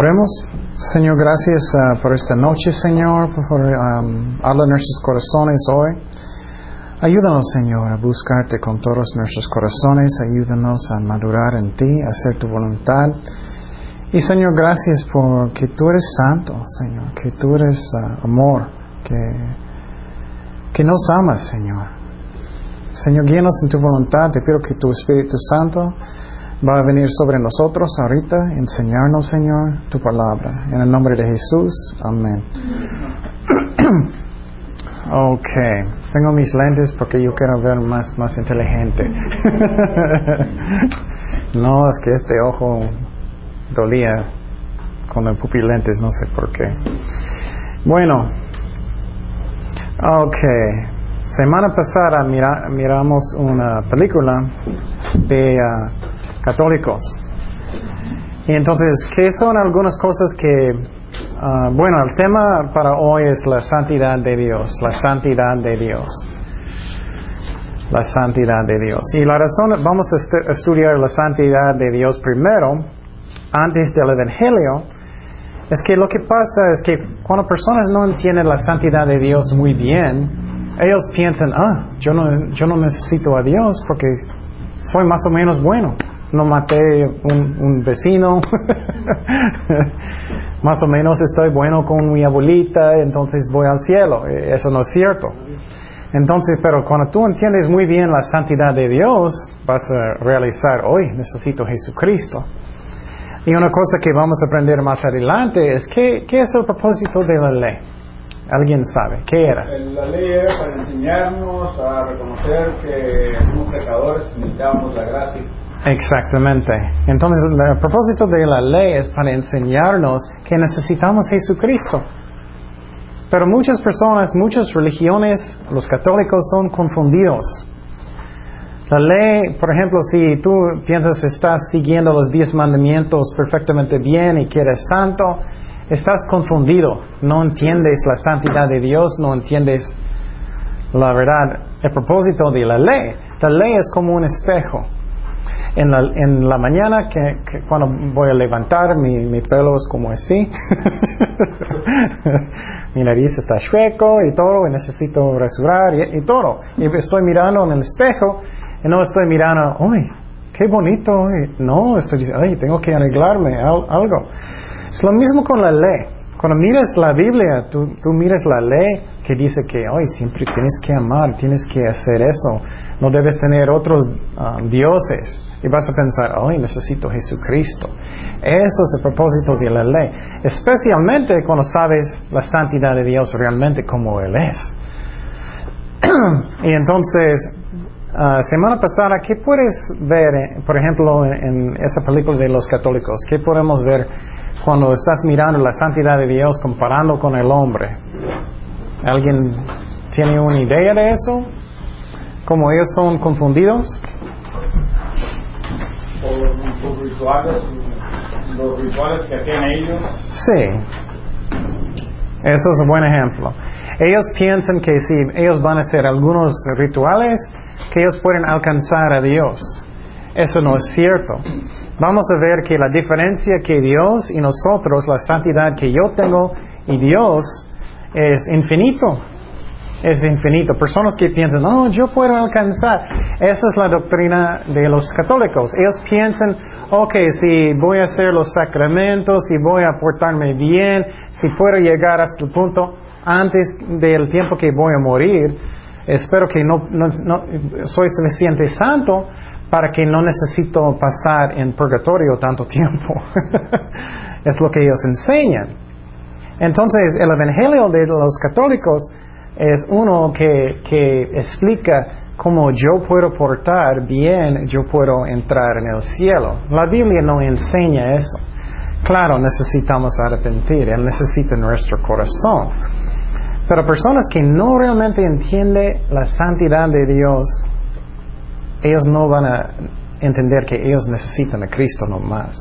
Oremos, Señor, gracias uh, por esta noche, Señor, por um, habla nuestros corazones hoy. Ayúdanos, Señor, a buscarte con todos nuestros corazones, ayúdanos a madurar en ti, a hacer tu voluntad. Y Señor, gracias por que tú eres santo, Señor, que tú eres uh, amor, que, que nos amas, Señor. Señor, guíanos en tu voluntad, te pido que tu Espíritu Santo va a venir sobre nosotros ahorita, enseñarnos, Señor, tu palabra. En el nombre de Jesús, amén. ok, tengo mis lentes porque yo quiero ver más, más inteligente. no, es que este ojo dolía con el pupilentes, no sé por qué. Bueno, ok. Semana pasada miramos una película de uh, católicos. Y entonces, ¿qué son algunas cosas que, uh, bueno, el tema para hoy es la santidad de Dios, la santidad de Dios. La santidad de Dios. Y la razón, vamos a estudiar la santidad de Dios primero antes del Evangelio, es que lo que pasa es que cuando personas no entienden la santidad de Dios muy bien, ellos piensan, ah, yo no, yo no necesito a Dios porque soy más o menos bueno. No maté un, vecino, más o menos estoy bueno con mi abuelita, entonces voy al cielo. Eso no es cierto. Entonces, pero cuando tú entiendes muy bien la santidad de Dios, vas a realizar, hoy necesito Jesucristo. Y una cosa que vamos a aprender más adelante es ¿qué, qué es el propósito de la ley? ¿Alguien sabe? ¿Qué era? La ley era para enseñarnos a reconocer que somos pecadores necesitamos la gracia. Exactamente. Entonces, el propósito de la ley es para enseñarnos que necesitamos Jesucristo. Pero muchas personas, muchas religiones, los católicos son confundidos. La ley, por ejemplo, si tú piensas estás siguiendo los diez mandamientos perfectamente bien y que eres santo, estás confundido. No entiendes la santidad de Dios, no entiendes la verdad, el propósito de la ley. La ley es como un espejo. En la, en la mañana, que, cuando voy a levantar, mi, pelo es como así. mi nariz está chueco y todo, y necesito rasurar y, todo. Y estoy mirando en el espejo y no estoy mirando, ¡ay, qué bonito! No, estoy diciendo, ¡ay, tengo que arreglarme algo! Es lo mismo con la ley. Cuando miras la Biblia, tú, tú miras la ley que dice que hoy siempre tienes que amar, tienes que hacer eso, no debes tener otros ah, dioses. Y vas a pensar, hoy necesito Jesucristo. Eso es el propósito de la ley. Especialmente cuando sabes la santidad de Dios realmente como Él es. y entonces, Ah, semana pasada, ¿qué puedes ver, eh, por ejemplo, en, esa película de los católicos? ¿Qué podemos ver cuando estás mirando la santidad de Dios comparando con el hombre? ¿Alguien tiene una idea de eso? ¿Cómo ellos son confundidos? Los rituales, los rituales que hacían ellos. Sí, eso es un buen ejemplo. Ellos piensan que si ellos van a hacer algunos rituales, que ellos pueden alcanzar a Dios. Eso no es cierto. Vamos a ver que la diferencia que Dios y nosotros, la santidad que yo tengo y Dios, es infinito. Es infinito. Personas que piensan, no, yo puedo alcanzar. Esa es la doctrina de los católicos. Ellos piensan, ok, si voy a hacer los sacramentos, si voy a portarme bien, si puedo llegar hasta el punto antes del tiempo que voy a morir, espero que no, soy suficiente santo para que no necesito pasar en purgatorio tanto tiempo. es lo que ellos enseñan. Entonces, el Evangelio de los católicos es uno que, que explica cómo yo puedo portar bien, yo puedo entrar en el cielo. La Biblia no enseña eso. Claro, necesitamos arrepentir, Él necesita nuestro corazón. Pero personas que no realmente entienden la santidad de Dios, ellos no van a entender que ellos necesitan a Cristo nomás.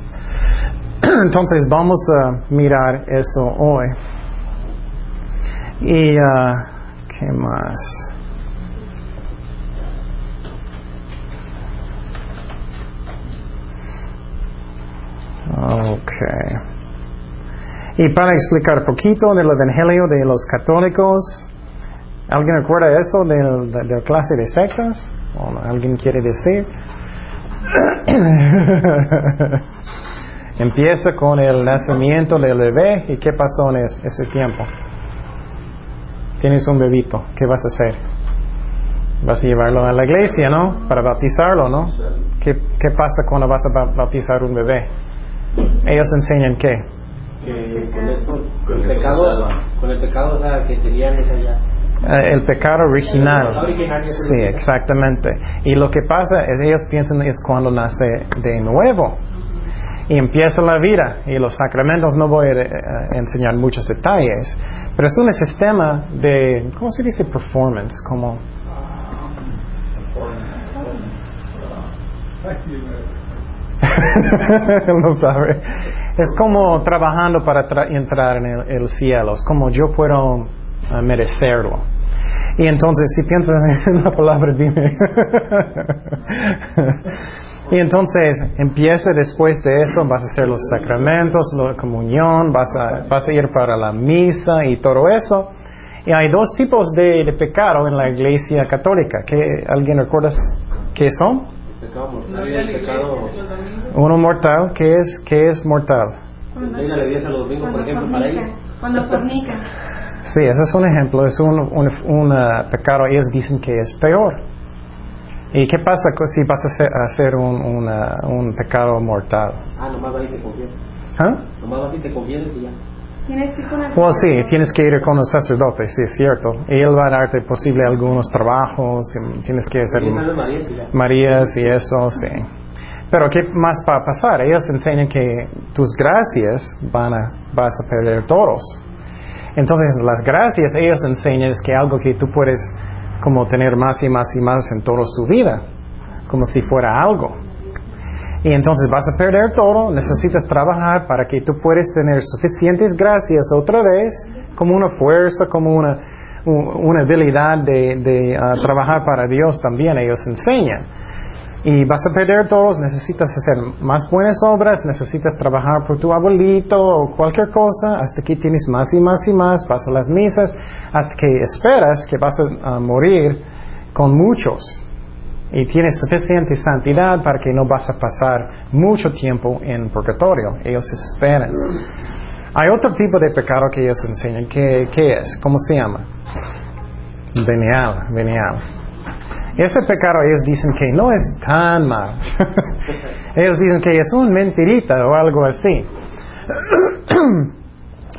Entonces vamos a mirar eso hoy. Y, uh, ¿qué más? Okay. Y para explicar poquito del Evangelio de los católicos, ¿alguien recuerda eso de, la clase de sectas? ¿Alguien quiere decir? Empieza con el nacimiento del bebé y qué pasó en ese tiempo. Tienes un bebito, ¿qué vas a hacer? Vas a llevarlo a la iglesia, ¿no? Para bautizarlo, ¿no? ¿Qué, qué pasa cuando vas a bautizar un bebé? Ellos enseñan qué? Que con, esto, con, el pecado, con el pecado o sea, que tenían esa eh, el pecado original. Sí, exactamente. Y lo que pasa es ellos piensan es cuando nace de nuevo y empieza la vida y los sacramentos no voy a eh, enseñar muchos detalles, pero es un sistema de, ¿cómo se dice performance? Como no sabe. Es como trabajando para entrar en el, cielo. Es como yo puedo uh, merecerlo. Y entonces, si piensas en la palabra, dime. y entonces, empieza después de eso, vas a hacer los sacramentos, la comunión, vas a, vas a ir para la misa y todo eso. Y hay dos tipos de, de pecado en la iglesia católica. ¿Qué, ¿Alguien recuerda qué son? Uno mortal, ¿qué es, qué es mortal? Cuando fornica. Sí, ese es un ejemplo, es un, un, pecado, ellos dicen que es peor. ¿Y qué pasa si vas a hacer, un, un pecado mortal? Ah, nomás ahí te conviene. ¿Ah? Nomás así te conviene y ya. Tienes que Well, sí, tienes que ir con los sacerdotes, sí, es cierto. Y él va a darte posible algunos trabajos, tienes que hacer Marías y eso, sí. Pero ¿qué más va a pasar? Ellos enseñan que tus gracias van a, vas a perder todos. Entonces, las gracias ellos enseñan es que algo que tú puedes como tener más y más y más en toda su vida, como si fuera algo. Y entonces vas a perder todo, necesitas trabajar para que tú puedas tener suficientes gracias otra vez, como una fuerza, como una, una habilidad de, ah, trabajar para Dios también, ellos enseñan. Y vas a perder todos, necesitas hacer más buenas obras, necesitas trabajar por tu abuelito o cualquier cosa, hasta que tienes más y más y más, vas a las misas, hasta que esperas que vas a morir con muchos y tienes suficiente santidad para que no vas a pasar mucho tiempo en purgatorio. Ellos esperan. Hay otro tipo de pecado que ellos enseñan. ¿Qué, qué es? ¿Cómo se llama? Venial, venial. Ese pecado ellos dicen que no es tan mal. ellos dicen que es un mentirita o algo así.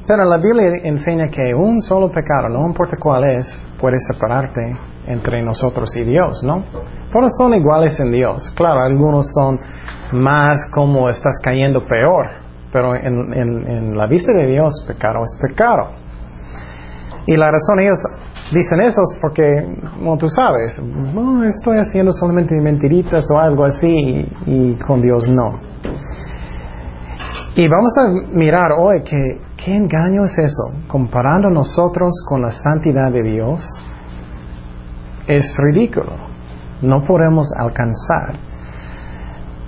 Pero la Biblia enseña que un solo pecado, no importa cuál es, puede separarte entre nosotros y Dios, ¿no? Todos son iguales en Dios. Claro, algunos son más como estás cayendo peor, pero en, en, la vista de Dios, pecado es pecado. Y la razón ellos dicen eso es porque, como tú sabes, no estoy haciendo solamente mentiritas o algo así y, con Dios no. Y vamos a mirar hoy que, qué engaño es eso, comparando nosotros con la santidad de Dios es ridículo. No podemos alcanzar.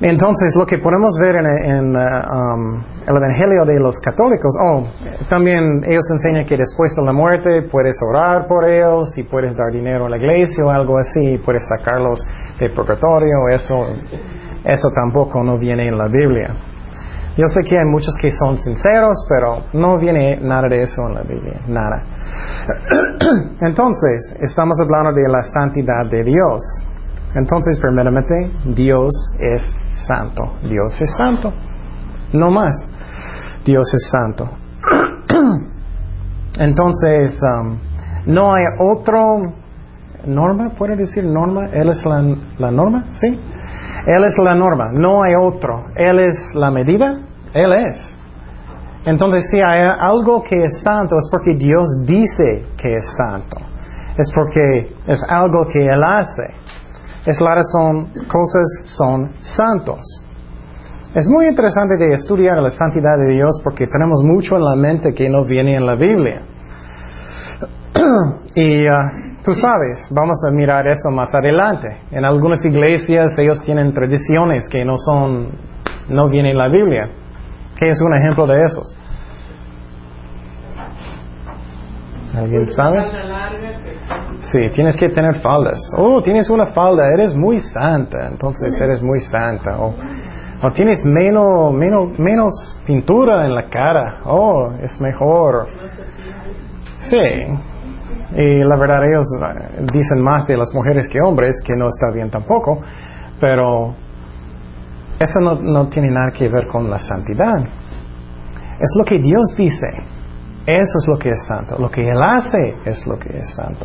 Entonces, lo que podemos ver en, uh, um, el Evangelio de los católicos, oh, también ellos enseñan que después de la muerte puedes orar por ellos y puedes dar dinero a la iglesia o algo así, puedes sacarlos de purgatorio, eso, eso tampoco no viene en la Biblia. Yo sé que hay muchos que son sinceros, pero no viene nada de eso en la Biblia, nada. Entonces, estamos hablando de la santidad de Dios. Entonces, primeramente, Dios es santo. Dios es santo. No más. Dios es santo. Entonces, um, no hay otro norma, ¿puede decir norma? Él es la, la norma, ¿sí? Él es la norma, no hay otro. Él es la medida, Él es. Entonces, si hay algo que es santo, es porque Dios dice que es santo. Es porque es algo que Él hace. Es la razón, cosas son santos. Es muy interesante de estudiar la santidad de Dios porque tenemos mucho en la mente que no viene en la Biblia. y uh, tú sabes, vamos a mirar eso más adelante. En algunas iglesias ellos tienen tradiciones que no son, no vienen en la Biblia. ¿Qué es un ejemplo de esos? ¿Alguien sabe? Sí, tienes que tener faldas. Oh, tienes una falda, eres muy santa, entonces eres muy santa. O, o tienes menos, menos, menos pintura en la cara. Oh, es mejor. Sí. Y la verdad ellos eh, dicen más de las mujeres que hombres, que no está bien tampoco, pero eso no, no tiene nada que ver con la santidad. Es lo que Dios dice. Eso es lo que es santo. Lo que Él hace es lo que es santo.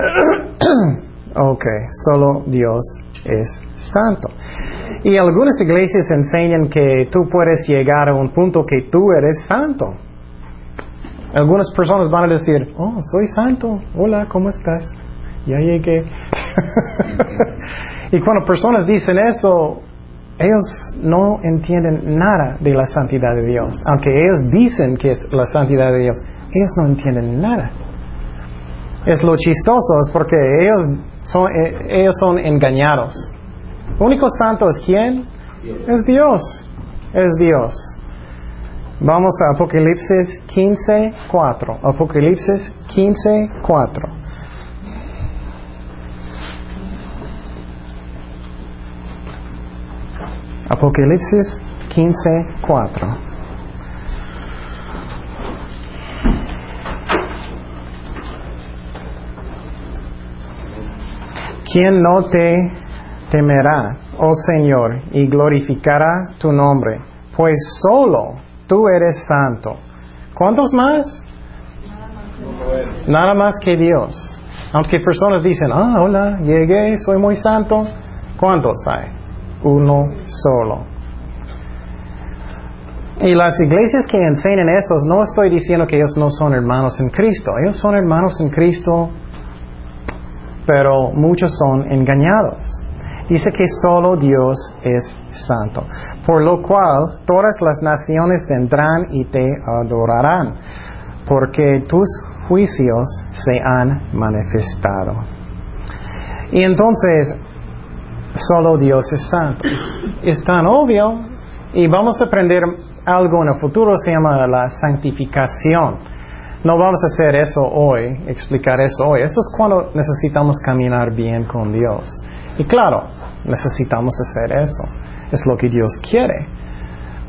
ok, solo Dios es santo. Y algunas iglesias enseñan que tú puedes llegar a un punto que tú eres santo. Algunas personas van a decir, oh, soy santo. Hola, ¿cómo estás? Ya llegué. y cuando personas dicen eso, ellos no entienden nada de la santidad de Dios. Aunque ellos dicen que es la santidad de Dios, ellos no entienden nada. Es lo chistoso, es porque ellos son, eh, ellos son engañados. único santo es quién? Es Dios. Es Dios. Vamos a Apocalipsis 15, 4. Apocalipsis 15, 4. Apocalipsis 15, 4. ¿Quién no te temerá, oh Señor, y glorificará tu nombre? Pues solo tú eres santo. ¿Cuántos más? Nada más que Dios. Aunque personas dicen, ah, hola, llegué, soy muy santo. ¿Cuántos hay? Uno solo. Y las iglesias que enseñan eso, no estoy diciendo que ellos no son hermanos en Cristo. Ellos son hermanos en Cristo, pero muchos son engañados. Dice que solo Dios es santo, por lo cual todas las naciones vendrán y te adorarán, porque tus juicios se han manifestado. Y entonces, solo Dios es santo. Es tan obvio y vamos a aprender algo en el futuro, se llama la santificación. No vamos a hacer eso hoy, explicar eso hoy. Eso es cuando necesitamos caminar bien con Dios. Y claro, necesitamos hacer eso. Es lo que Dios quiere.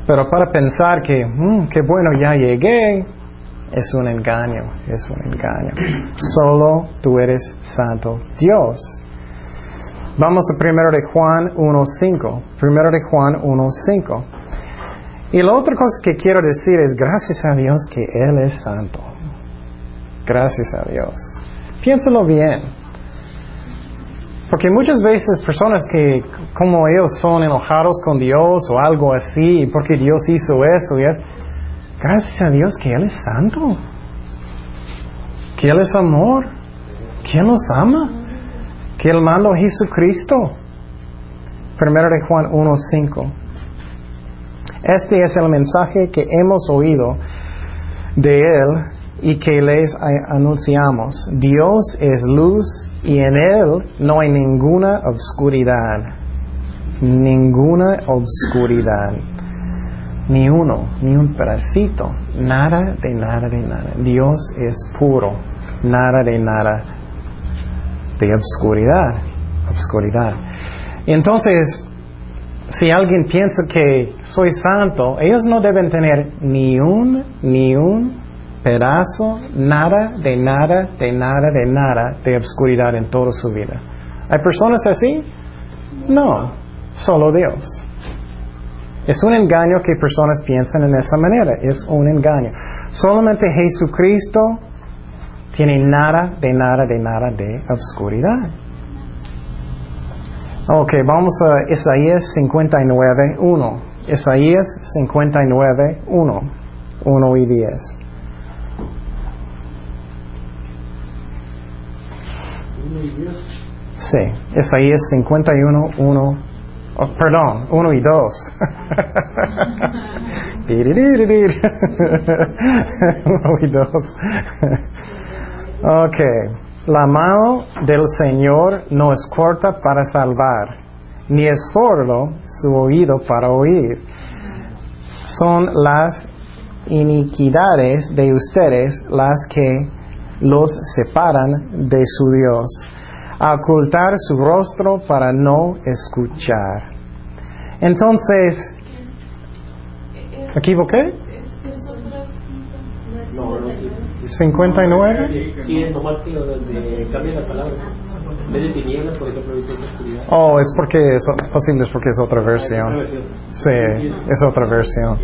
Pero para pensar que, mm, qué bueno, ya llegué, es un engaño, es un engaño. Solo tú eres santo Dios. Vamos a primero de Juan 1.5. Primero de Juan 1.5. Y la otra cosa que quiero decir es gracias a Dios que Él es santo. Gracias a Dios. Piénsalo bien. Porque muchas veces personas que como ellos son enojados con Dios o algo así, porque Dios hizo eso es, gracias a Dios que Él es santo. Que Él es amor. Que Él nos ama. Que Él mandó a Jesucristo. Primero de Juan 1.5. Este es el mensaje que hemos oído de Él y que les anunciamos. Dios es luz y en Él no hay ninguna obscuridad. Ninguna obscuridad. Ni uno, ni un pedacito. Nada de nada de nada. Dios es puro. Nada de nada de obscuridad. Obscuridad. Entonces, si alguien piensa que soy santo, ellos no deben tener ni un, ni un pedazo, nada, de nada, de nada, de nada de obscuridad en toda su vida. ¿Hay personas así? No, solo Dios. Es un engaño que personas piensan en esa manera, es un engaño. Solamente Jesucristo tiene nada, de nada, de nada de obscuridad. Ok, vamos a Isaías 59, 1. Isaías 59, 1. 1 y 10. Sí, Isaías 51, 1. Oh, perdón, 1 y 2. 1 y 2. ok. La mano del Señor no es corta para salvar, ni es sordo su oído para oír. Son las iniquidades de ustedes las que los separan de su Dios, a ocultar su rostro para no escuchar. Entonces, ¿equivoqué? No, no, sí. 59. Sí, es nomás que lo de cambia la palabra. En vez de tinieblas, por ejemplo, ahorita es oscuridad. Oh, es porque es posible, es porque es otra versión. Sí, es otra versión.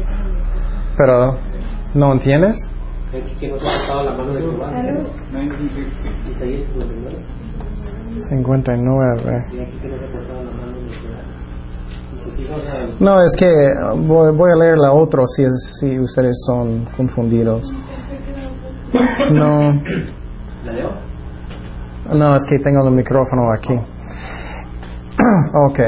Pero, ¿no entiendes? Que no se ha tocado la mano de Jehová. 1960. Isaías 59. 59. Y aquí que no es que voy, voy a leer la otra si, es- si ustedes son confundidos. No, no, es que tengo el micrófono aquí. ok.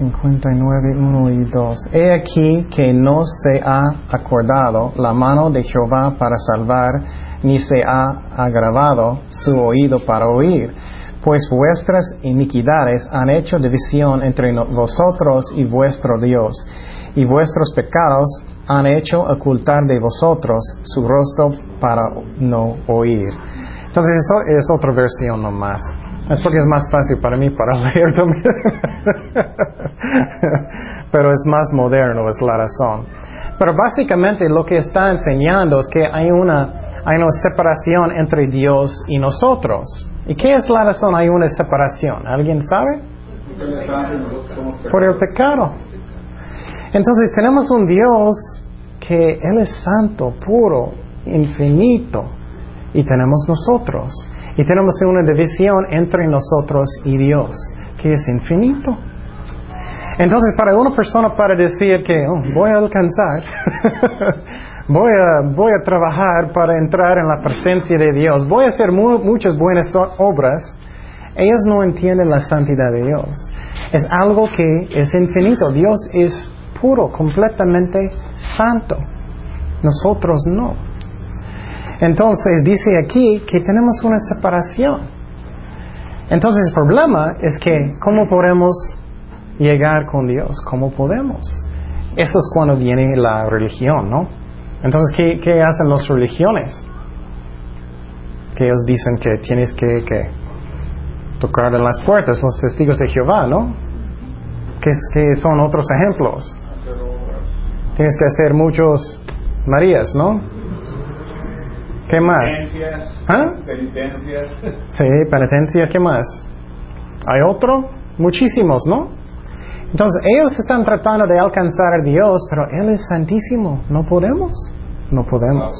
59, 1 y 2. He aquí que no se ha acordado la mano de Jehová para salvar, ni se ha agravado su oído para oír. Pues vuestras iniquidades han hecho división entre vosotros y vuestro Dios, y vuestros pecados han hecho ocultar de vosotros su rostro para no oír. Entonces eso es otra versión nomás. Es porque es más fácil para mí para leer también. Pero es más moderno, es la razón. Pero básicamente lo que está enseñando es que hay una, hay una separación entre Dios y nosotros. ¿Y qué es la razón? Hay una separación. ¿Alguien sabe? Por el pecado. Entonces tenemos un Dios que Él es santo, puro, infinito. Y tenemos nosotros. Y tenemos una división entre nosotros y Dios, que es infinito. Entonces, para una persona para decir que oh, voy a alcanzar, voy, a, trabajar para entrar en la presencia de Dios, voy a hacer mu- muchas buenas obras, ellos no entienden la santidad de Dios. Es algo que es infinito. Dios es puro, completamente santo. Nosotros no. Entonces dice aquí que tenemos una separación. Entonces el problema es que ¿cómo podemos llegar con Dios? ¿Cómo podemos? Eso es cuando viene la religión, ¿no? Entonces, ¿qué, hacen las religiones? Que ellos dicen que tienes que, tocar en las puertas, los testigos de Jehová, ¿no? Que, que son otros ejemplos. Tienes que hacer muchos Marías, ¿no? ¿Qué más? Penitencias, ¿Ah? penitencias. Sí, penitencia, ¿qué más? ¿Hay otro? Muchísimos, ¿no? Entonces, ellos están tratando de alcanzar a Dios, pero Él es santísimo. No podemos. No podemos.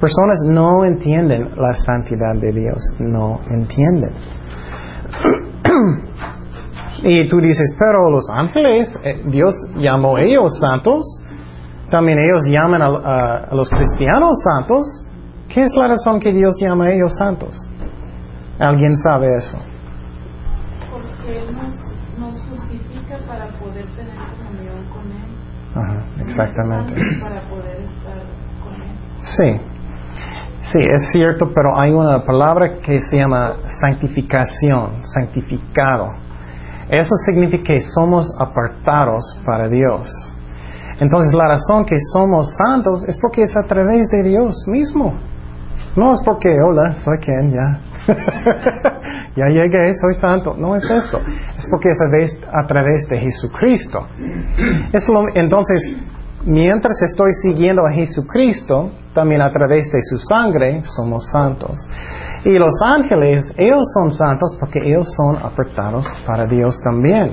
Personas no entienden la santidad de Dios. No entienden. y tú dices, pero los ángeles, eh, Dios llamó a ellos santos. También ellos llaman a, a- a los cristianos santos. ¿Qué es la razón que Dios llama a ellos santos? ¿Alguien sabe eso? Porque Él nos, nos justifica para poder tener comunión con Él. Ajá, exactamente. Para poder estar con Él. Sí, sí, es cierto, pero hay una palabra que se llama santificación, santificado. Eso significa que somos apartados para Dios. Entonces la razón que somos santos es porque es a través de Dios mismo. No es porque, hola, soy quien, ya. ya llegué, soy santo. No es eso. Es porque es a través, de Jesucristo. Es entonces, mientras estoy siguiendo a Jesucristo, también a través de su sangre somos santos. Y los ángeles, ellos son santos porque ellos son apartados para Dios también.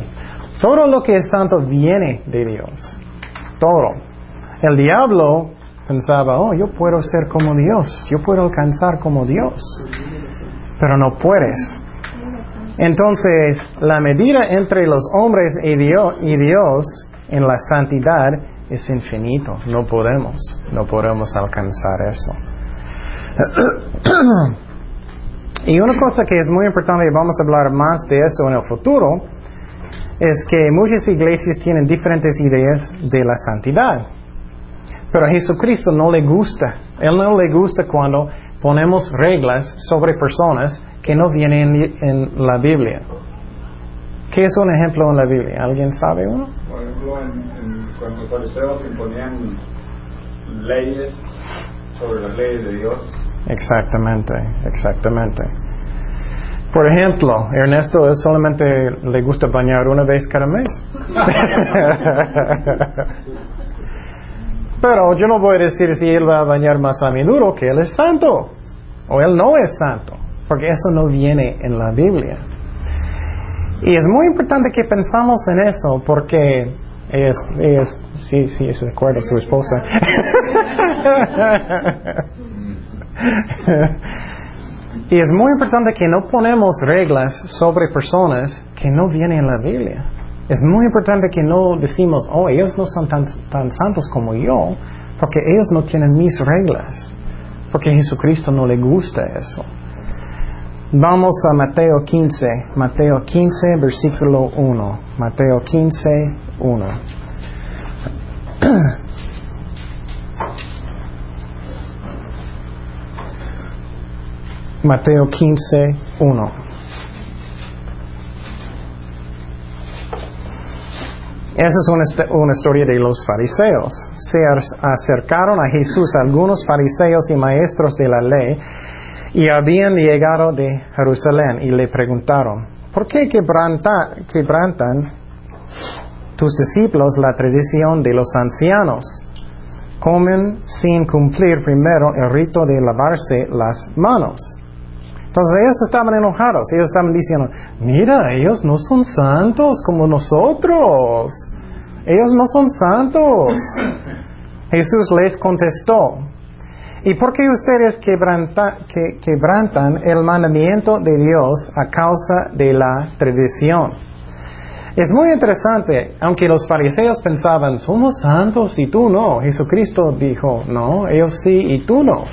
Todo lo que es santo viene de Dios. Todo. El diablo pensaba, oh, yo puedo ser como Dios, yo puedo alcanzar como Dios. Pero no puedes. Entonces, la medida entre los hombres y Dios, y Dios en la santidad es infinito. No podemos, no podemos alcanzar eso. y una cosa que es muy importante, y vamos a hablar más de eso en el futuro, es que muchas iglesias tienen diferentes ideas de la santidad. Pero a Jesucristo no le gusta. Él no le gusta cuando ponemos reglas sobre personas que no vienen en, en la Biblia. ¿Qué es un ejemplo en la Biblia? ¿Alguien sabe uno? Por ejemplo, en, en- cuando los fariseos imponían leyes sobre las leyes de Dios. Exactamente, exactamente. Por ejemplo, Ernesto él solamente le gusta bañar una vez cada mes. Pero yo no voy a decir si él va a bañar más a menudo que él es santo o él no es santo, porque eso no viene en la Biblia. Y es muy importante que pensamos en eso porque es, es sí, sí, es de acuerdo su esposa. y es muy importante que no ponemos reglas sobre personas que no vienen en la Biblia. Es muy importante que no decimos, oh, ellos no son tan, santos como yo, porque ellos no tienen mis reglas, porque a Jesucristo no le gusta eso. Vamos a Mateo 15, Mateo 15, versículo 1. Mateo 15, 1. Mateo 15, 1. Esa es una, historia de los fariseos. Se acercaron a Jesús algunos fariseos y maestros de la ley y habían llegado de Jerusalén y le preguntaron, ¿por qué quebrantan tus discípulos la tradición de los ancianos? Comen sin cumplir primero el rito de lavarse las manos. Entonces ellos estaban enojados, ellos estaban diciendo, mira, ellos no son santos como nosotros, ellos no son santos. Jesús les contestó, ¿y por qué ustedes quebrantan el mandamiento de Dios a causa de la tradición? Es muy interesante, aunque los fariseos pensaban, somos santos y tú no, Jesucristo dijo, no, ellos sí y tú no.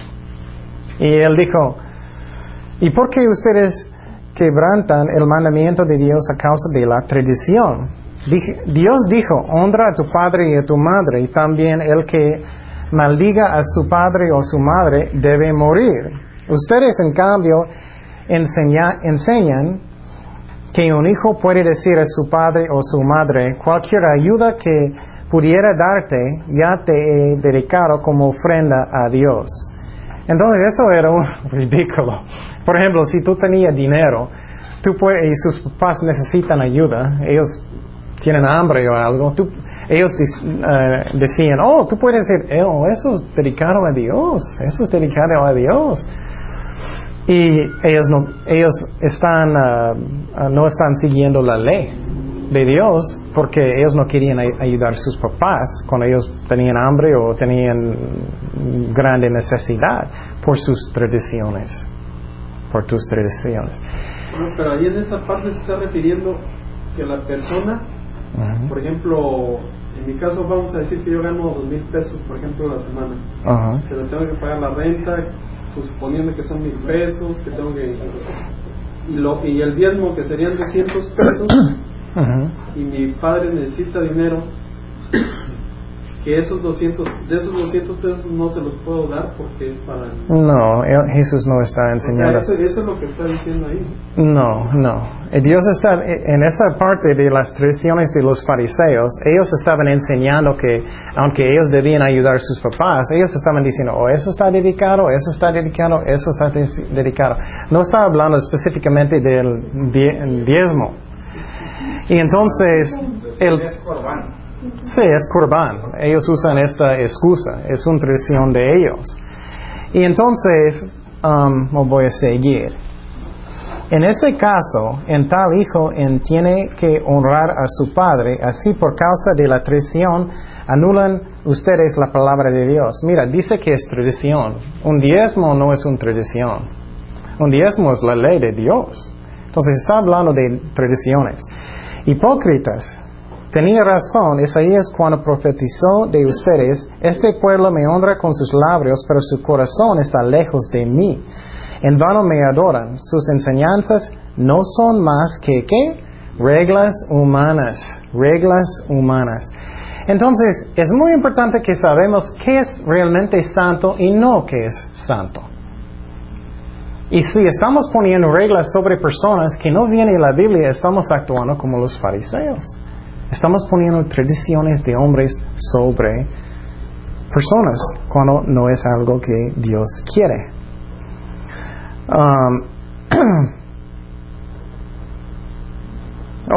Y él dijo, ¿Y por qué ustedes quebrantan el mandamiento de Dios a causa de la tradición? Dios dijo, honra a tu padre y a tu madre, y también el que maldiga a su padre o su madre debe morir. Ustedes, en cambio, enseñan que un hijo puede decir a su padre o su madre, cualquier ayuda que pudiera darte, ya te he dedicado como ofrenda a Dios. Entonces eso era un ridículo. Por ejemplo, si tú tenías dinero tú puedes, y sus papás necesitan ayuda, ellos tienen hambre o algo, tú, ellos eh, decían, oh, tú puedes decir, oh, eso es dedicado a Dios, eso es dedicado a Dios. Y ellos no, ellos están, ah, no están siguiendo la ley de Dios porque ellos no querían ayudar a sus papás cuando ellos tenían hambre o tenían grande necesidad por sus tradiciones, por tus tradiciones. pero ahí en esa parte se está refiriendo que la persona, por ejemplo, en mi caso vamos a decir que yo gano dos mil pesos, por ejemplo, a la semana, que tengo que pagar la renta, pues, suponiendo que son mil pesos, que tengo que... Y, lo, y el diezmo que serían 200 pesos, y mi padre necesita dinero, que esos 200, de esos 200 pesos no se los puedo dar porque es para... No, Jesús no está enseñando. eso, es lo que está diciendo ahí. No, no. Dios está, en esa parte de las tradiciones de los fariseos, ellos estaban enseñando que, aunque ellos debían ayudar a sus papás, ellos estaban diciendo, oh, eso está dedicado, eso está dedicado, eso está dedicado. No está hablando específicamente del diezmo. Y entonces, el, sí, es Corban. Ellos usan esta excusa, es una tradición de ellos. Y entonces, um, voy a seguir. En ese caso, en tal hijo en tiene que honrar a su padre, así por causa de la tradición anulan ustedes la palabra de Dios. Mira, dice que es tradición. Un diezmo no es una tradición. Un diezmo es la ley de Dios. Entonces está hablando de tradiciones. Hipócritas, tenía razón Isaías cuando profetizó de ustedes, este pueblo me honra con sus labios, pero su corazón está lejos de mí. En vano me adoran, sus enseñanzas no son más que ¿qué? Reglas humanas, reglas humanas. Entonces, es muy importante que sabemos qué es realmente santo y no qué es santo. Y si estamos poniendo reglas sobre personas que no vienen en la Biblia, estamos actuando como los fariseos. Estamos poniendo tradiciones de hombres sobre personas cuando no es algo que Dios quiere. Um,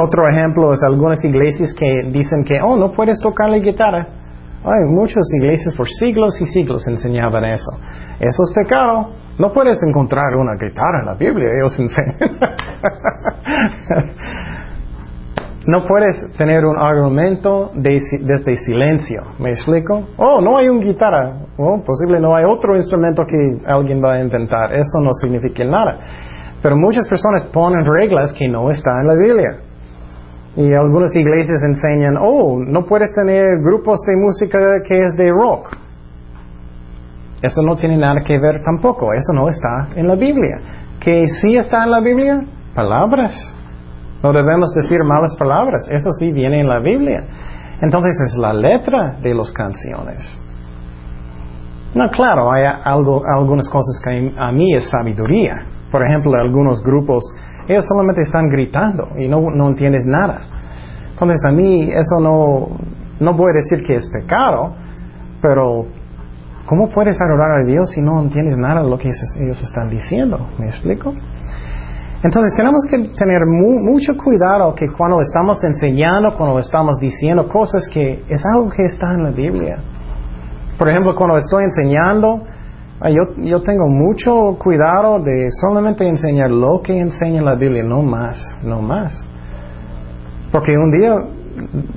otro ejemplo es algunas iglesias que dicen que, oh, no puedes tocar la guitarra. Hay muchas iglesias por siglos y siglos enseñaban eso. Eso es pecado. No puedes encontrar una guitarra en la Biblia, ellos enseñan. no puedes tener un argumento desde silencio. ¿Me explico? Oh, no hay una guitarra. Oh, posible no hay otro instrumento que alguien va a inventar. Eso no significa nada. Pero muchas personas ponen reglas que no están en la Biblia. Y algunas iglesias enseñan, oh, no puedes tener grupos de música que es de rock. Eso no tiene nada que ver tampoco. Eso no está en la Biblia. ¿Que sí está en la Biblia? Palabras. No debemos decir malas palabras. Eso sí viene en la Biblia. Entonces es la letra de las canciones. No, claro, hay algo, algunas cosas que a mí es sabiduría. Por ejemplo, algunos grupos, ellos solamente están gritando y no, no entiendes nada. Entonces a mí eso no, no voy a decir que es pecado, pero ¿cómo puedes adorar a Dios si no entiendes nada de lo que ellos están diciendo? ¿Me explico? Entonces tenemos que tener mucho cuidado que cuando estamos enseñando, cuando estamos diciendo cosas que es algo que está en la Biblia. Por ejemplo, cuando estoy enseñando, yo, yo tengo mucho cuidado de solamente enseñar lo que enseña la Biblia, no más, no más. Porque un día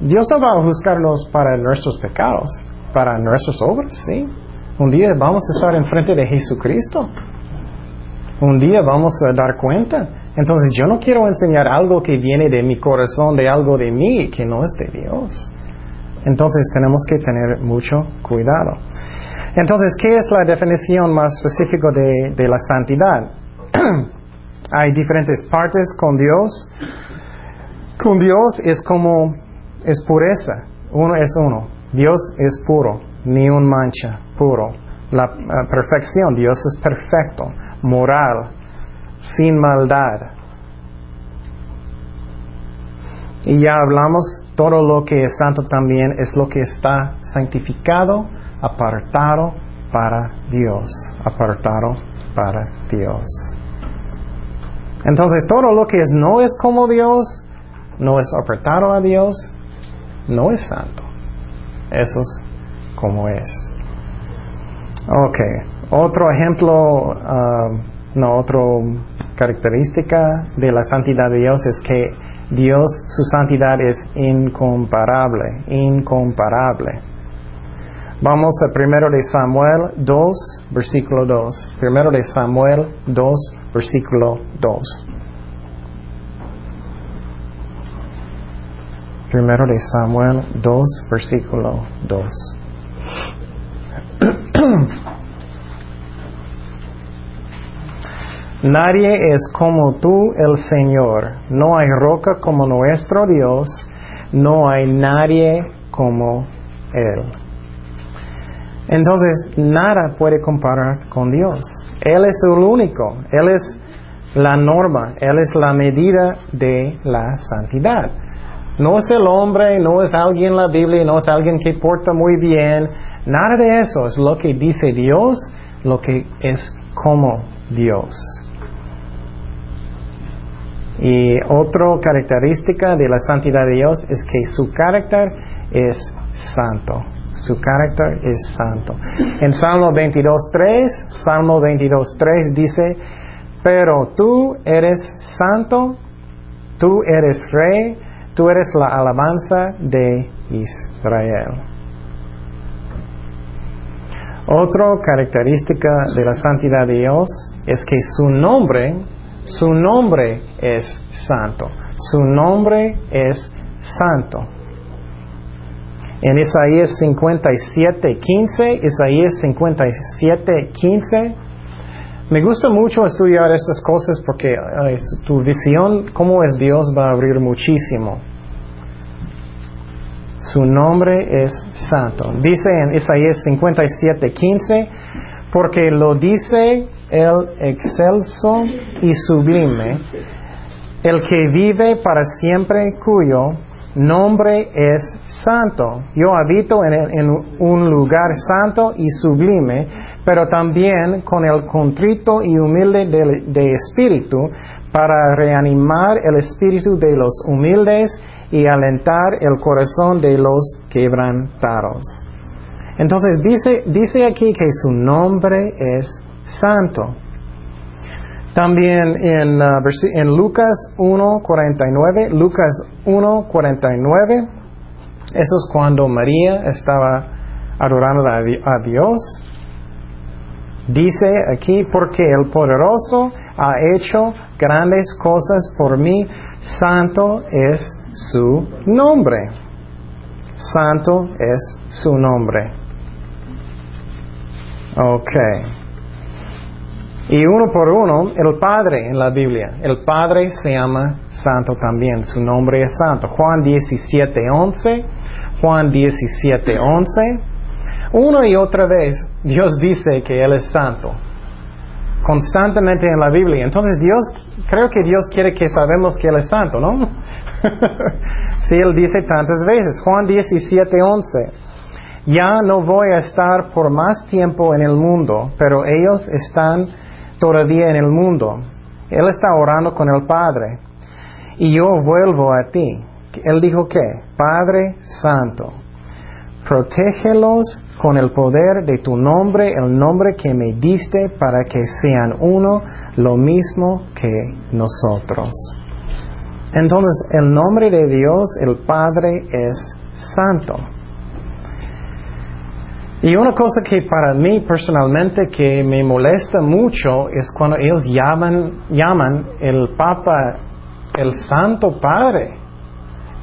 Dios no va a juzgarnos para nuestros pecados, para nuestras obras, ¿sí? Un día vamos a estar enfrente de Jesucristo. Un día vamos a dar cuenta. Entonces yo no quiero enseñar algo que viene de mi corazón, de algo de mí, que no es de Dios. Entonces tenemos que tener mucho cuidado. Entonces, ¿qué es la definición más específica de, de la santidad? Hay diferentes partes con Dios. Con Dios es como, es pureza. Uno es uno. Dios es puro, ni un mancha, puro. La perfección, Dios es perfecto moral, sin maldad. Y ya hablamos, todo lo que es santo también es lo que está santificado, apartado para Dios, apartado para Dios. Entonces todo lo que es, no es como Dios, no es apartado a Dios, no es santo. Eso es como es. Ok, otro ejemplo, ah, no, otra característica de la santidad de Dios es que Dios, su santidad es incomparable, incomparable. Vamos a primero de Samuel 2, versículo 2. Primero de Samuel 2, versículo 2. Primero de Samuel 2, versículo 2. Nadie es como tú, el Señor. No hay roca como nuestro Dios. No hay nadie como Él. Entonces, nada puede comparar con Dios. Él es el único. Él es la norma. Él es la medida de la santidad. No es el hombre, no es alguien en la Biblia, no es alguien que porta muy bien. Nada de eso. Es lo que dice Dios, lo que es como Dios. Y otra característica de la santidad de Dios es que su carácter es santo. Su carácter es santo. En Salmo 22.3, Salmo 22.3 dice, pero tú eres santo, tú eres rey, tú eres la alabanza de Israel. Otra característica de la santidad de Dios es que su nombre su nombre es santo. Su nombre es santo. En Isaías 57, 15, Isaías 57, 15, me gusta mucho estudiar estas cosas porque tu visión, cómo es Dios, va a abrir muchísimo. Su nombre es santo. Dice en Isaías 57, 15, porque lo dice el excelso y sublime, el que vive para siempre, cuyo nombre es santo. Yo habito en, un lugar santo y sublime, pero también con el contrito y humilde de, espíritu, para reanimar el espíritu de los humildes y alentar el corazón de los quebrantados. Entonces dice, dice aquí que su nombre es santo. También en, uh, en Lucas 1.49, Lucas 1.49, eso es cuando María estaba adorando a Dios. Dice aquí, porque el poderoso ha hecho grandes cosas por mí, santo es su nombre. Santo es su nombre. Ok. Y uno por uno, el Padre en la Biblia. El Padre se llama Santo también. Su nombre es Santo. Juan 17, 11. Juan 17, 11. Una y otra vez Dios dice que Él es Santo. Constantemente en la Biblia. Entonces Dios, creo que Dios quiere que sabemos que Él es Santo, ¿no? sí, Él dice tantas veces. Juan 17, 11. Ya no voy a estar por más tiempo en el mundo, pero ellos están todavía en el mundo. Él está orando con el Padre. Y yo vuelvo a ti. Él dijo que, Padre Santo, protégelos con el poder de tu nombre, el nombre que me diste, para que sean uno, lo mismo que nosotros. Entonces, el nombre de Dios, el Padre, es santo. Y una cosa que para mí personalmente que me molesta mucho es cuando ellos llaman, llaman el Papa el Santo Padre.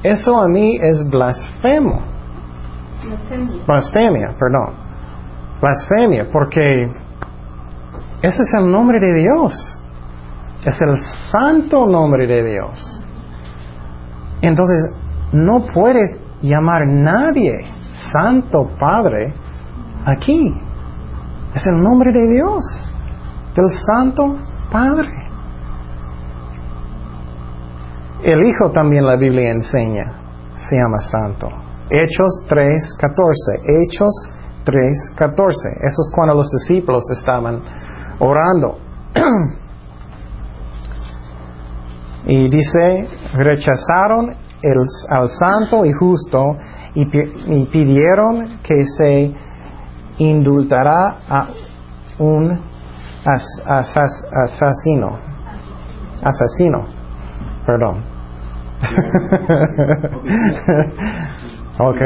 Eso a mí es blasfemo. Blasfemia. Perdón. Blasfemia, porque ese es el nombre de Dios. Es el santo nombre de Dios. Entonces, no puedes llamar nadie Santo Padre aquí. Es el nombre de Dios, del Santo Padre. El Hijo también la Biblia enseña, se llama Santo. Hechos 3.14, Hechos 3.14. Eso es cuando los discípulos estaban orando. y dice, rechazaron el, al santo y justo y, pidieron que se indultará a un asesino. Asesino. Perdón. ok.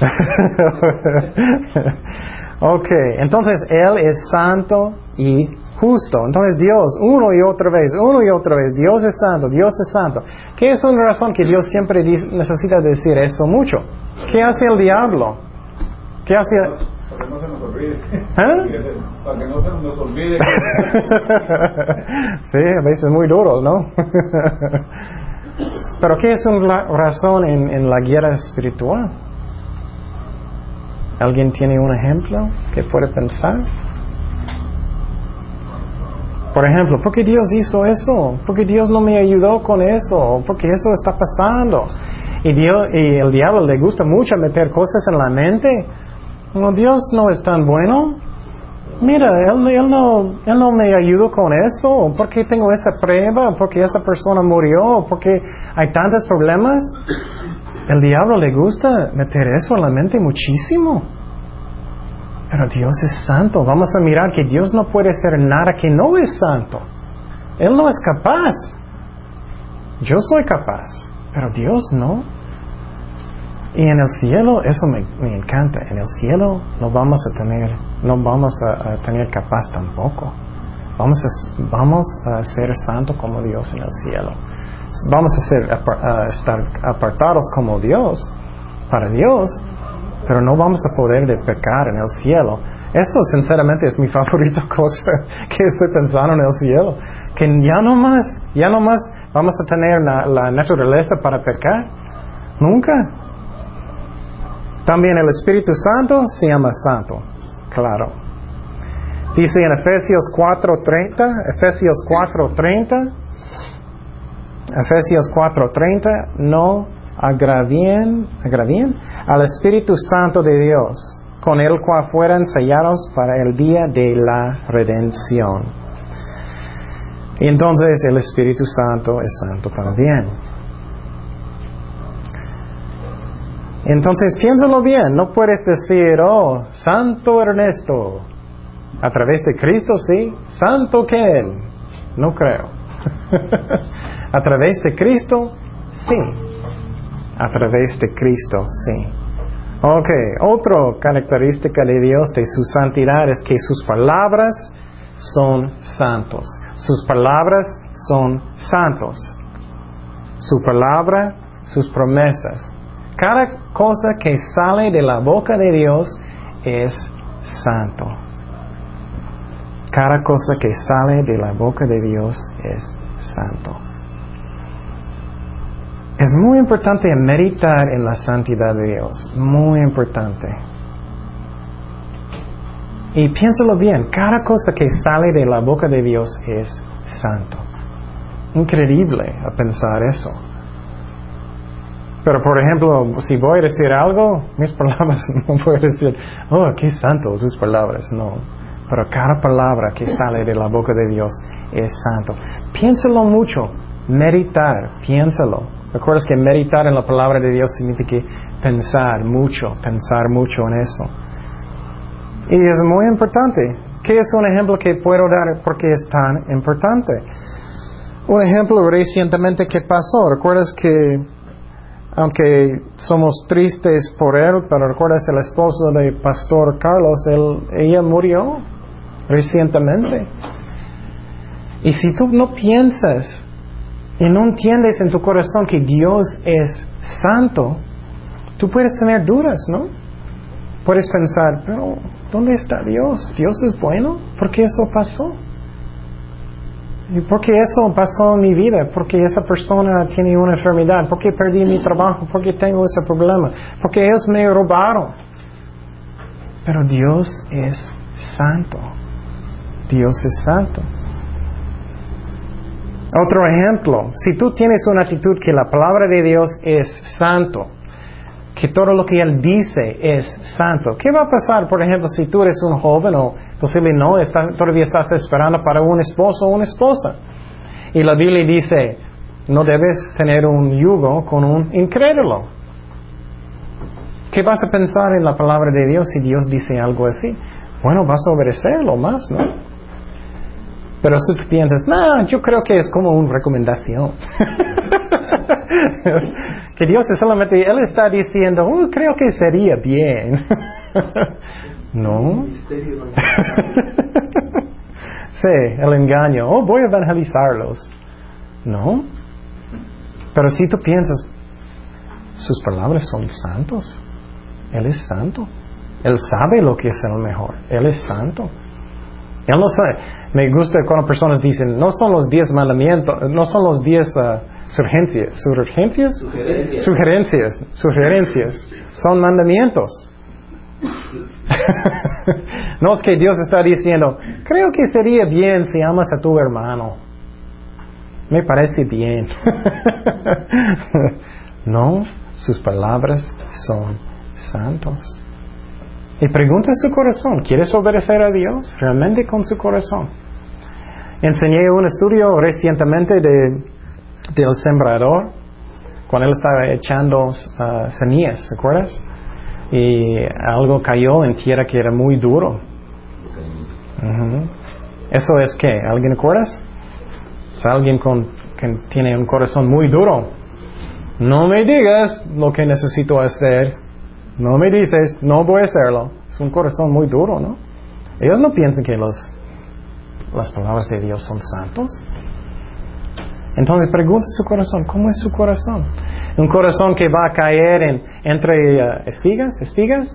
ok, entonces Él es santo y justo. Entonces Dios, uno y otra vez, uno y otra vez, Dios es santo, Dios es santo. ¿Qué es una razón que Dios siempre necesita decir eso mucho? ¿Qué hace el diablo? ¿Qué hace? Para que no se nos olvide. ¿Eh? Para que no se nos olvide. sí, a veces muy duro, ¿no? Pero ¿qué es una razón en, en la guerra espiritual? ¿Alguien tiene un ejemplo que puede pensar? Por ejemplo, ¿por qué Dios hizo eso? ¿Por qué Dios no me ayudó con eso? ¿Por qué eso está pasando? Y, Dios, y el diablo le gusta mucho meter cosas en la mente no, Dios no es tan bueno. Mira, él, él, no, él no me ayudó con eso. ¿Por qué tengo esa prueba? ¿Por qué esa persona murió? ¿Por qué hay tantos problemas? El diablo le gusta meter eso en la mente muchísimo. Pero Dios es santo. Vamos a mirar que Dios no puede ser nada que no es santo. Él no es capaz. Yo soy capaz, pero Dios no. Y en el cielo, eso me, encanta, en el cielo no vamos a tener, no vamos a, tener capaz tampoco. Vamos a, vamos a ser santos como Dios en el cielo. Vamos a, ser, a estar apartados como Dios, para Dios, pero no vamos a poder de pecar en el cielo. Eso sinceramente es mi favorita cosa que estoy pensando en el cielo. Que ya no más, ya no más vamos a tener la naturaleza para pecar. Nunca. También el Espíritu Santo se llama Santo, claro. Dice en Efesios 4:30, Efesios 4:30, Efesios 4:30, no agravien, agravien al Espíritu Santo de Dios, con el cual fueran sellados para el día de la redención. Y entonces el Espíritu Santo es santo también. Entonces piénsalo bien, no puedes decir, oh, Santo Ernesto, a través de Cristo sí, Santo Ken, no creo. a través de Cristo sí, a través de Cristo sí. Ok, otra característica de Dios, de su santidad, es que sus palabras son santos. Sus palabras son santos. Su palabra, sus promesas. Cada cosa que sale de la boca de Dios es santo. Cada cosa que sale de la boca de Dios es santo. Es muy importante meditar en la santidad de Dios, muy importante. Y piénsalo bien, cada cosa que sale de la boca de Dios es santo. Increíble a pensar eso. Pero por ejemplo, si voy a decir algo, mis palabras no voy a decir, oh, qué santo tus palabras, no. Pero cada palabra que sale de la boca de Dios es santo. Piénsalo mucho, meditar, piénsalo. ¿Recuerdas que meditar en la palabra de Dios significa pensar mucho, pensar mucho en eso? Y es muy importante. ¿Qué es un ejemplo que puedo dar porque es tan importante? Un ejemplo recientemente que pasó. ¿Recuerdas que, aunque somos tristes por él, pero recuerdas el esposo del pastor Carlos, él, ella murió recientemente? Y si tú no piensas y no entiendes en tu corazón que Dios es santo, tú puedes tener dudas, ¿no? Puedes pensar, pero ¿dónde está Dios? ¿Dios es bueno? ¿Por qué eso pasó? ¿Y por qué eso pasó en mi vida? ¿Por qué esa persona tiene una enfermedad? ¿Por qué perdí mi trabajo? ¿Por qué tengo ese problema? ¿Por qué ellos me robaron? Pero Dios es santo. Dios es santo. Otro ejemplo, si tú tienes una actitud que la palabra de Dios es santo, que todo lo que Él dice es santo, ¿qué va a pasar, por ejemplo, si tú eres un joven o posible no, todavía estás esperando para un esposo o una esposa? Y la Biblia dice, no debes tener un yugo con un incrédulo. ¿Qué vas a pensar en la palabra de Dios si Dios dice algo así? Bueno, vas a obedecerlo más, ¿no? Pero si tú piensas, no, yo creo que es como una recomendación. Dios es solamente, Él está diciendo, oh, creo que sería bien. no. sí, el engaño, oh, voy a evangelizarlos. No. Pero si tú piensas, sus palabras son santos. Él es santo. Él sabe lo que es el mejor. Él es santo. Él no sabe. Me gusta cuando personas dicen, no son los diez mandamientos, no son los diez uh, sugerencias, sugerencias, sugerencias, sugerencias, son mandamientos. no es que Dios está diciendo, creo que sería bien si amas a tu hermano. Me parece bien. no, sus palabras son santos. Y pregunta su corazón, ¿quieres obedecer a Dios realmente con su corazón? Enseñé un estudio recientemente de, del sembrador, cuando él estaba echando uh, semillas, ¿recuerdas? Y algo cayó en tierra que era muy duro. ¿Eso es qué? ¿Alguien acuerdas? Es alguien con, que tiene un corazón muy duro. No me digas lo que necesito hacer. No me dices, no voy a hacerlo. Es un corazón muy duro, ¿no? Ellos no piensan que los las palabras de Dios son santos? Entonces pregunta su corazón, ¿cómo es su corazón? Un corazón que va a caer en, entre uh, espigas, espigas,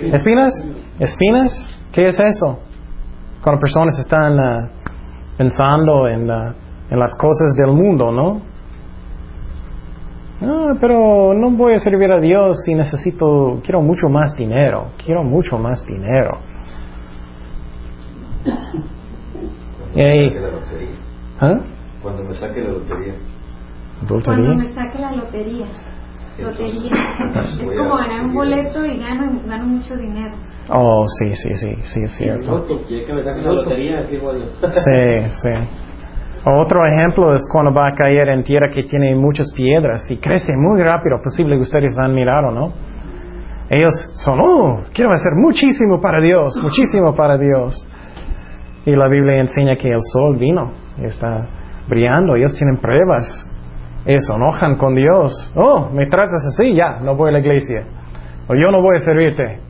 espinas, espinas, ¿qué es eso? Cuando personas están uh, pensando en, uh, en las cosas del mundo, ¿no? No, pero no voy a servir a Dios si necesito, quiero mucho más dinero, quiero mucho más dinero. ¿Ah? Cuando me saque la lotería. Cuando me saque la lotería. lotería. Es como ganar un boleto y gano, gano mucho dinero. Oh, sí, sí, sí, sí, es cierto. Sí, sí. Otro ejemplo es cuando va a caer en tierra que tiene muchas piedras y crece muy rápido. Posible que ustedes han mirado, ¿no? Ellos son, oh, quiero hacer muchísimo para Dios, muchísimo para Dios. Y la Biblia enseña que el sol vino y está Ellos tienen pruebas. Ellos enojan con Dios. Oh, me tratas así, ya, no voy a la iglesia. O yo no voy a servirte.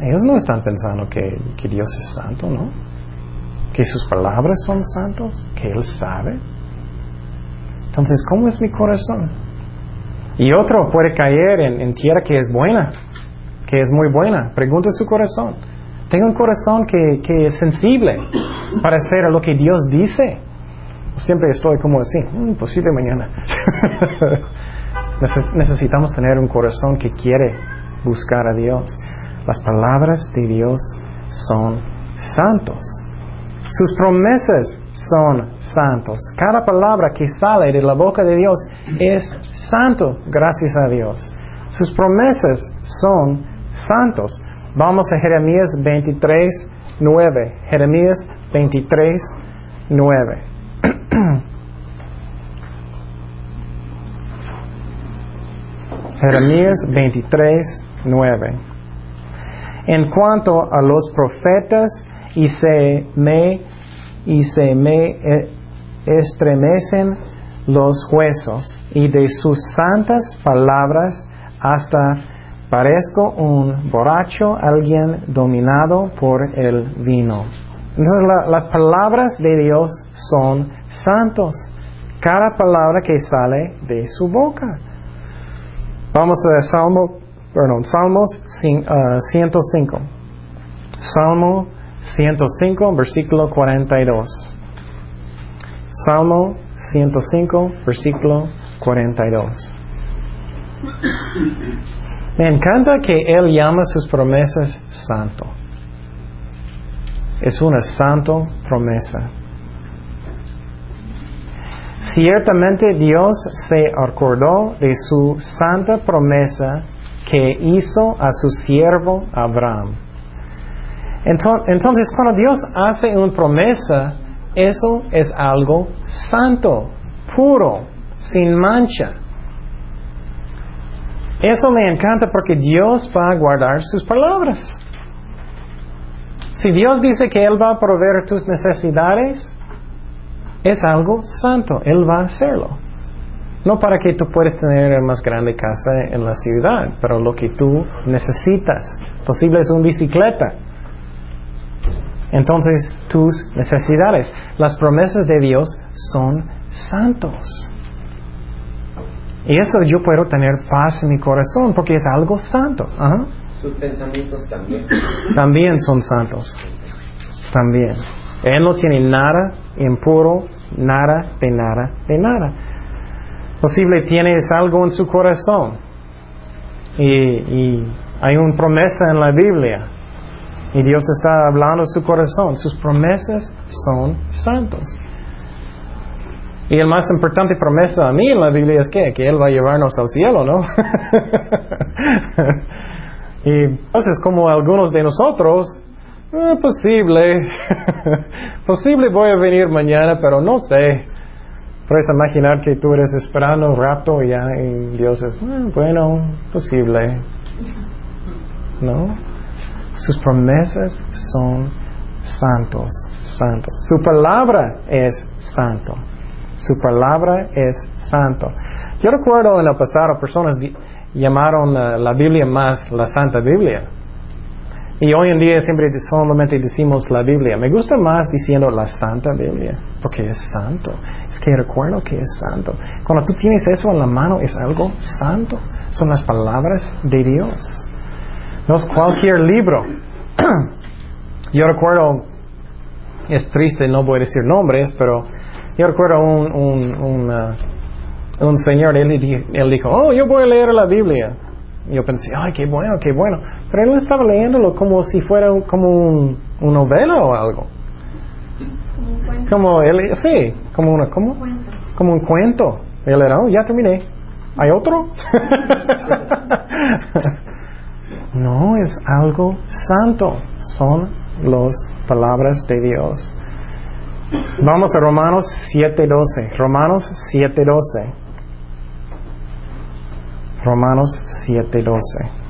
Ellos no están pensando que, que Dios es santo, ¿no? Que sus palabras son santos, que Él sabe. Entonces, ¿cómo es mi corazón? Y otro puede caer en, tierra que es buena, que es muy buena. Pregunta su corazón. Tengo un corazón que, que es sensible para hacer lo que Dios dice. Siempre estoy como así, mm, posible mañana. Necesitamos tener un corazón que quiere buscar a Dios. Las palabras de Dios son santos. Sus promesas son santos. Cada palabra que sale de la boca de Dios es santo, gracias a Dios. Sus promesas son santos. Vamos a Jeremías 23, 9. Jeremías 23, 9. Jeremías 23, 9. En cuanto a los profetas, y se me, y se me eh, estremecen los huesos, y de sus santas palabras hasta parezco un borracho, alguien dominado por el vino. Entonces las palabras de Dios son santos. Cada palabra que sale de su boca. Vamos a Salmo, perdón, Salmos 105. Uh, Salmo 105, versículo 42. Salmo 105, versículo 42. Me encanta que Él llama sus promesas santo. Es una santo promesa. Ciertamente Dios se acordó de su santa promesa que hizo a su siervo Abraham. Entonces, cuando Dios hace una promesa, eso es algo santo, puro, sin mancha. Eso me encanta porque Dios va a guardar sus palabras. Si Dios dice que Él va a proveer tus necesidades, es algo santo, Él va a hacerlo. No para que tú puedas tener la más grande casa en la ciudad, pero lo que tú necesitas. Posible es una bicicleta. Entonces, tus necesidades. Las promesas de Dios son santos. Y eso yo puedo tener paz en mi corazón porque es algo santo. Sus pensamientos también. También son santos. También. Él no tiene nada impuro, nada de nada de nada. Posible tienes algo en su corazón. Y, y hay una promesa en la Biblia y Dios está hablando de su corazón. Sus promesas son santos. Y el más importante promesa a mí en la Biblia es que, que Él va a llevarnos al cielo, ¿no? y entonces como algunos de nosotros, eh, posible, posible voy a venir mañana, pero no sé. Puedes imaginar que tú eres esperando un rapto ya y Dios es, eh, bueno, posible. ¿No? Sus promesas son santos, santos. Su palabra es santo. Su palabra es santo. Yo recuerdo en el pasado personas llamaron la Biblia más la Santa Biblia. Y hoy en día siempre solamente decimos la Biblia. Me gusta más diciendo la Santa Biblia, porque es santo. Es que recuerdo que es santo. Cuando tú tienes eso en la mano es algo santo. Son las palabras de Dios. No es cualquier libro. yo recuerdo, es triste, no voy a decir nombres, pero yo recuerdo un, un, uh, un señor, él, él, dijo, oh, yo voy a leer la Biblia. Yo pensé, ay, qué bueno, qué bueno. Pero él estaba leyéndolo como si fuera como un, una novela o algo. Como él, sí, como una, ¿cómo? Como un cuento. Él era, oh, ya terminé. ¿Hay otro? no, es algo santo. Son las palabras de Dios. Vamos a Romanos 7.12. Romanos 7.12. Romanos 7.12.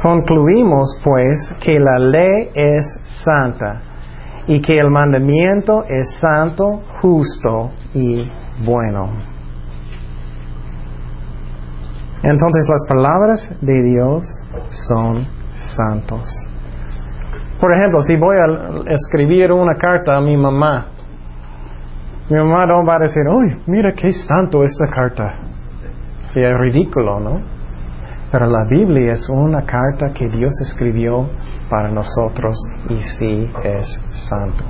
Concluimos pues que la ley es santa y que el mandamiento es santo, justo y bueno. Entonces las palabras de Dios son santos. Por ejemplo, si voy a escribir una carta a mi mamá, mi mamá no va a decir, uy, mira qué santo esta carta. Sí, es ridículo, ¿no? Pero la Biblia es una carta que Dios escribió para nosotros y sí es santo.